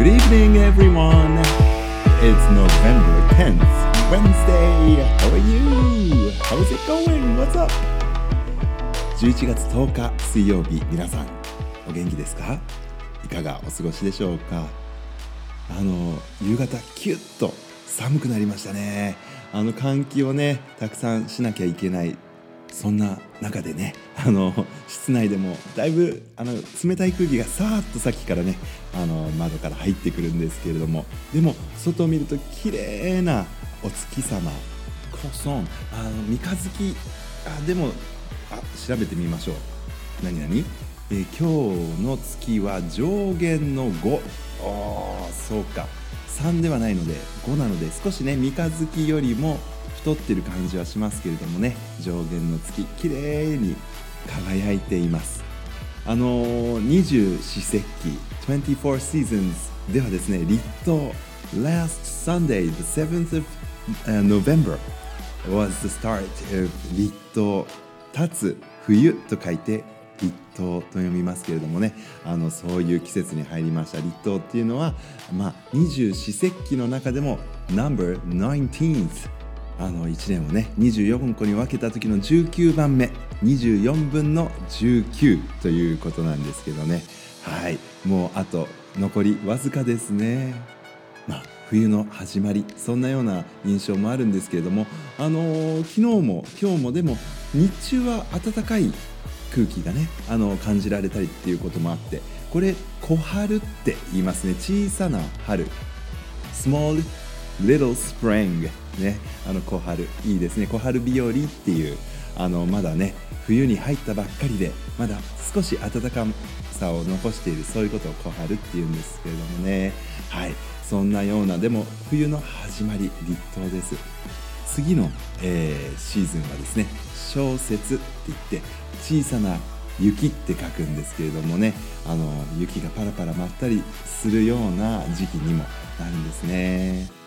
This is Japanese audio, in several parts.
Good evening, everyone. It's November 10th, Wednesday. How are you? How's it going? What's up? 11月10日水曜日、皆さん、お元気ですかいかがお過ごしでしょうかあの、夕方、キュッと寒くなりましたね。あの、換気をね、たくさんしなきゃいけないそんな中でね あの室内でもだいぶあの冷たい空気がさーっとさっきからねあの窓から入ってくるんですけれどもでも外を見ると綺麗なお月様コソンあの三日月あでもあ調べてみましょう。何何えー、今日の月は上限の5あそうか。3ではないので5なので少しね三日月よりも太ってる感じはしますけれどもね上限の月綺麗に輝いています。あの二十四節気24 seasons ではですね立冬 Last Sunday the 7th of、November was the start of 立冬立つ冬と書いて立冬と読みますけれどもね。あのそういう季節に入りました。立冬っていうのはまあ二十四節気の中でも Number 19th あの1年をね24個に分けた時の19番目24分の19ということなんですけどね。はい。もうあと残りわずかですね。まあ冬の始まりそんなような印象もあるんですけれどもあのー、昨日も今日もでも日中は暖かい空気がねあの感じられたりっていうこともあってこれ小春って言いますね。小さな春。Small little spring ねあの小春いいですね。小春日和っていうあのまだね冬に入ったばっかりでまだ少し暖かさを残しているそういうことを小春っていうんですけれどもね。はい。そんなようなでも冬の始まり立冬です。次の、えー、シーズンはですね小雪って言って小さな雪って書くんですけれどもねあの雪がパラパラ舞ったりするような時期にもなるんですね。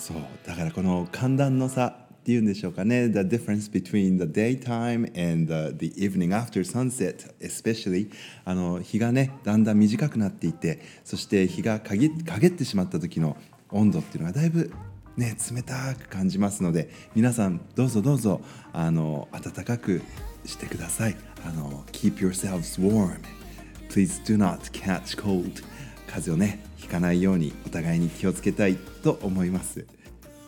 そうだからこの寒暖の差っていうんでしょうかね The difference between the daytime and the, the evening after sunset especially あの日がねだんだん短くなっていてそして日が陰ってしまった時の温度っていうのがだいぶね冷たく感じますので皆さんどうぞどうぞあの暖かくしてくださいあの Keep yourselves warm Please do not catch cold 風邪をねかないようにお互いに気をつけたいと思います。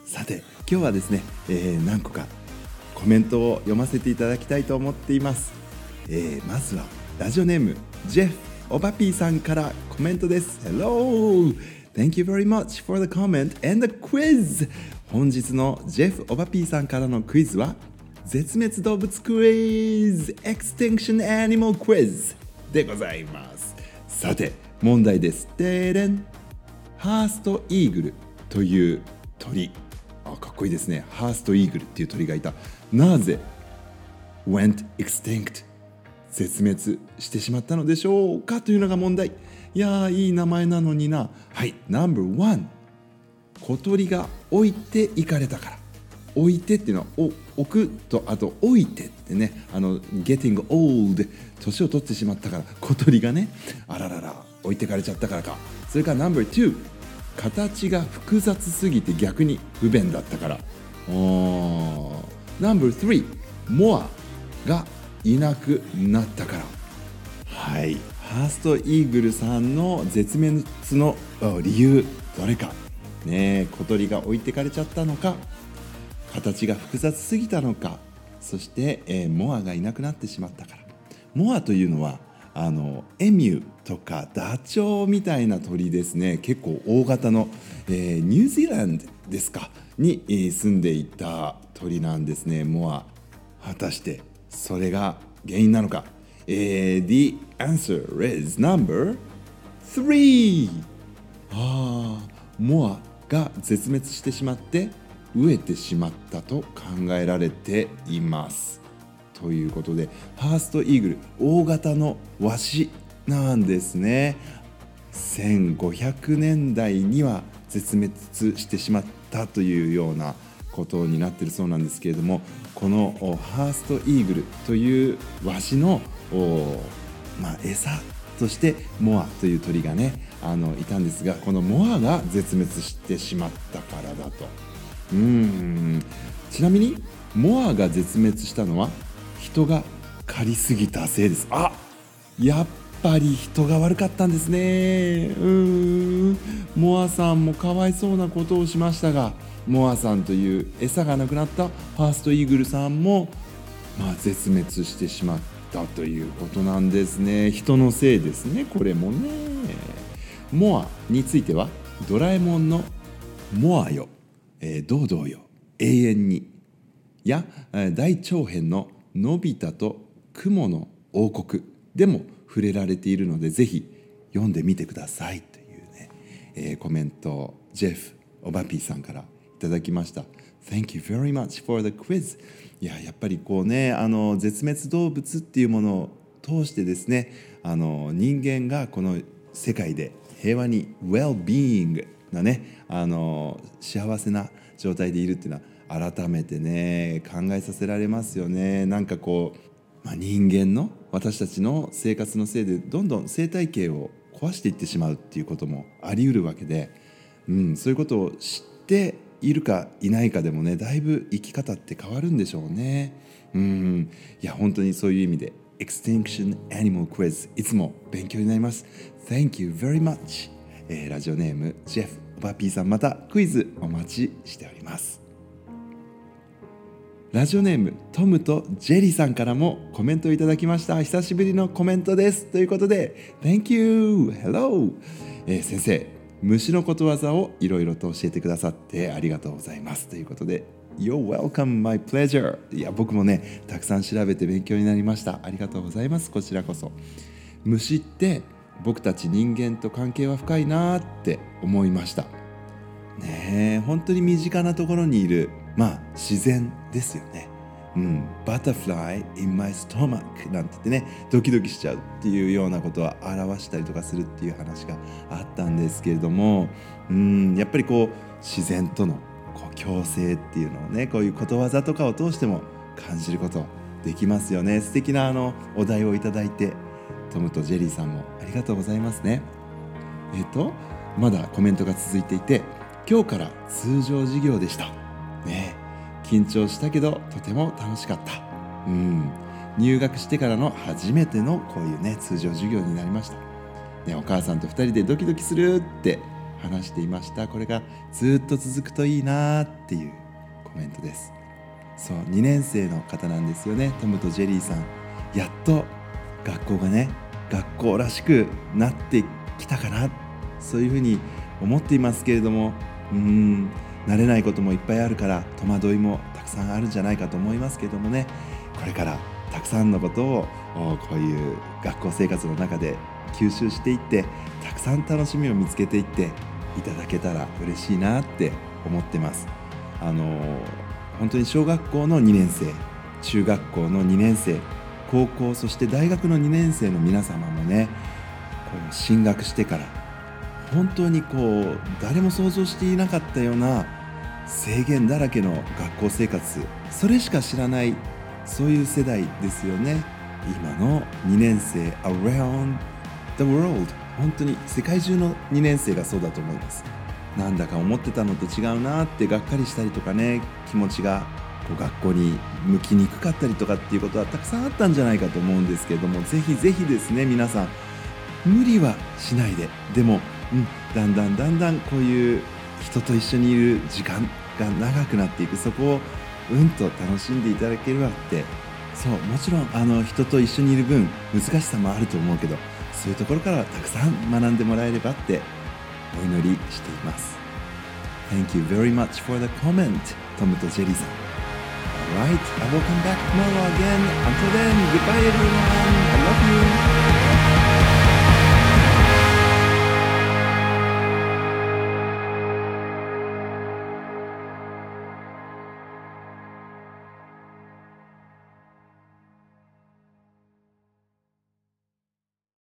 さて今日はですね、えー、何個かコメントを読ませていただきたいと思っています、えー、まずはラジオネームジェフオバピーさんからコメントです。Hello! Thank you very much for the comment and the quiz! 本日のジェフオバピーさんからのクイズは絶滅動物クイズ Extinction Animal Quiz でございます。さて問題です。でれん。ハーストイーグルという鳥。あかっこいいですね。ハーストイーグルっていう鳥がいた。なぜ went extinct? 絶滅してしまったのでしょうかというのが問題。いやいい名前なのにな。はい No.1 小鳥が置いていかれたから。置いてっていうのは置くとあと置いてってね。あの getting old 年を取ってしまったから。小鳥がねあららら置いてかれちゃったからか。それから No.2 形が複雑すぎて逆に不便だったから。No.3 モアがいなくなったから。はい。ハーストイーグルさんの絶滅の理由どれか。ね小鳥が置いてかれちゃったのか。形が複雑すぎたのか。そして、えー、モアがいなくなってしまったから。モアというのはあのエミューとかダチョウみたいな鳥ですね。結構大型の、えー、ニュージーランドですか？に、えー、住んでいた鳥なんですね。モア果たしてそれが原因なのか、えー、The answer is number 3ああモアが絶滅してしまって飢えてしまったと考えられています。ということでハーストイーグル大型のワシなんですね。1500年代には絶滅してしまったというようなことになっているそうなんですけれどもこのハーストイーグルというワシの、まあ、餌そしてモアという鳥がねあのいたんですがこのモアが絶滅してしまったからだと。うん。ちなみにモアが絶滅したのは人が狩りすぎたせいです。あやっぱり人が悪かったんですね。うん。モアさんもかわいそうなことをしましたがモアさんという餌がなくなったファーストイーグルさんも、まあ、絶滅してしまったということなんですね。人のせいですねこれもね。モアについてはドラえもんのモアよ、えー、堂々よ永遠にや大長編ののび太と雲の王国でも触れられているのでぜひ読んでみてくださいというね、えー、コメントをジェフ・オバピーさんからいただきました。Thank you very much for the quiz いややっぱりこうねあの絶滅動物っていうものを通してですねあの人間がこの世界で平和に well-being なねあの幸せな状態でいるっていうのは改めてね考えさせられますよねなんかこう、まあ、人間の私たちの生活のせいでどんどん生態系を壊していってしまうっていうこともあり得るわけで、うん、そういうことを知っているかいないかでもねだいぶ生き方って変わるんでしょうね。うんいや本当にそういう意味で Extinction Animal Quiz いつも勉強になります。Thank you very much、えー、ラジオネームジェフオバピーさんまたクイズお待ちしております。ラジオネームトムとジェリーさんからもコメントいただきました久しぶりのコメントですということで Thank you! Hello! えー、先生虫のことわざをいろいろと教えてくださってありがとうございますということで You're welcome, my pleasure いや僕もねたくさん調べて勉強になりましたありがとうございますこちらこそ虫って僕たち人間と関係は深いなって思いましたねえ本当に身近なところにいるまあ自然ですよね。うん、バタフライ in my stomach なんて言ってねドキドキしちゃうっていうようなことは表したりとかするっていう話があったんですけれどもうんやっぱりこう自然とのこう共生っていうのをねこういうことわざとかを通しても感じることできますよね素敵なあのお題をいただいてトムとジェリーさんもありがとうございますね。えっ、とまだコメントが続いていて今日から通常授業でした。ね。緊張したけどとても楽しかった。うん。入学してからの初めてのこういうね通常授業になりました、ね、お母さんと2人でドキドキするって話していました。これがずっと続くといいなっていうコメントです。そう2年生の方なんですよね。トムとジェリーさん。やっと学校がね学校らしくなってきたかなそういうふうに思っていますけれどもうん慣れないこともいっぱいあるから戸惑いもたくさんあるんじゃないかと思いますけどもねこれからたくさんのことをこういう学校生活の中で吸収していってたくさん楽しみを見つけていっていただけたら嬉しいなって思ってます。あの本当に小学校の2年生中学校の2年生高校そして大学の2年生の皆様もねこう進学してから本当にこう誰も想像していなかったような制限だらけの学校生活それしか知らないそういう世代ですよね。今の2年生 around the world 本当に世界中の2年生がそうだと思います。なんだか思ってたのと違うなってがっかりしたりとかね気持ちがこう学校に向きにくかったりとかっていうことはたくさんあったんじゃないかと思うんですけれどもぜひぜひですね皆さん無理はしないで。でもうん、だんだんだんだんこういう人と一緒にいる時間が長くなっていく。そこをうんと楽しんでいただければって。そうもちろんあの人と一緒にいる分難しさもあると思うけどそういうところからたくさん学んでもらえればってお祈りしています。Thank you very much for the comment トムとジェリーさん。Alright, I will come back tomorrow again. Until then, goodbye everyone. I love you.